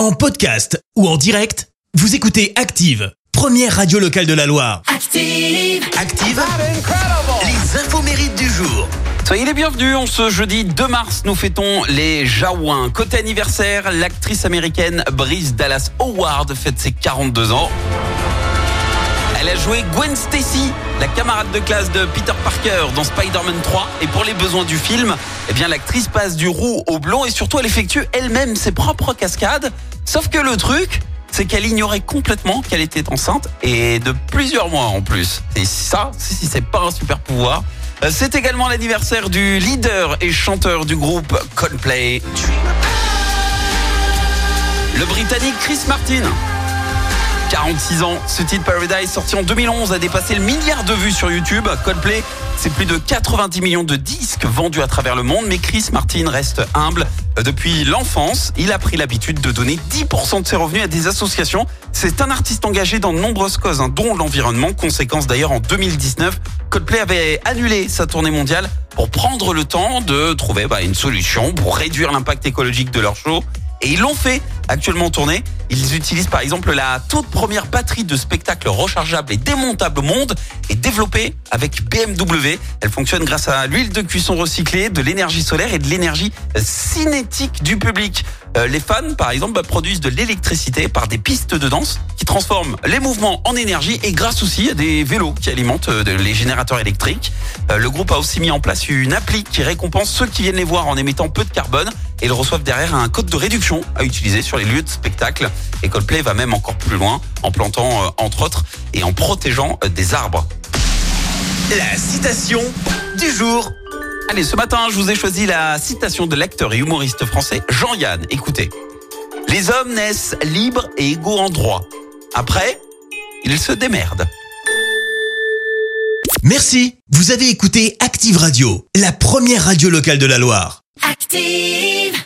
En podcast ou en direct, vous écoutez Active, première radio locale de la Loire. Active. Active, les infos mérites du jour. Soyez les bienvenus, en ce jeudi 2 mars, nous fêtons les Jaouins. Côté anniversaire, l'actrice américaine Brice Dallas Howard fête ses 42 ans. Elle a joué Gwen Stacy, la camarade de classe de Peter Parker dans Spider-Man 3. Et pour les besoins du film, eh bien l'actrice passe du roux au blond et surtout elle effectue elle-même ses propres cascades. Sauf que le truc, c'est qu'elle ignorait complètement qu'elle était enceinte et de plusieurs mois en plus. Et ça, si, c'est pas un super pouvoir. Euh, C'est également l'anniversaire du leader et chanteur du groupe Coldplay. Le Britannique Chris Martin. 46 ans, ce titre Paradise sorti en 2011 a dépassé le milliard de vues sur YouTube. Coldplay, c'est plus de 90 millions de disques vendus à travers le monde, mais Chris Martin reste humble. Depuis l'enfance, il a pris l'habitude de donner 10% de ses revenus à des associations. C'est un artiste engagé dans de nombreuses causes, hein, dont l'environnement. Conséquence d'ailleurs, en 2019, Coldplay avait annulé sa tournée mondiale pour prendre le temps de trouver bah, une solution pour réduire l'impact écologique de leur show. Et ils l'ont fait actuellement en tournée. Ils utilisent par exemple la toute première batterie de spectacle rechargeable et démontable au monde et développée avec BMW. Elle fonctionne grâce à l'huile de cuisson recyclée, de l'énergie solaire et de l'énergie cinétique du public. Euh, les fans, par exemple, bah, produisent de l'électricité par des pistes de danse qui transforment les mouvements en énergie et grâce aussi à des vélos qui alimentent euh, les générateurs électriques. Euh, le groupe a aussi mis en place une appli qui récompense ceux qui viennent les voir en émettant peu de carbone et ils reçoivent derrière un code de réduction à utiliser sur les lieux de spectacle. Et Coldplay va même encore plus loin en plantant, euh, entre autres, et en protégeant euh, des arbres. La citation du jour. Allez, ce matin, je vous ai choisi la citation de l'acteur et humoriste français Jean-Yann. Écoutez. Les hommes naissent libres et égaux en droit. Après, ils se démerdent. Merci, vous avez écouté Active Radio, la première radio locale de la Loire. Active.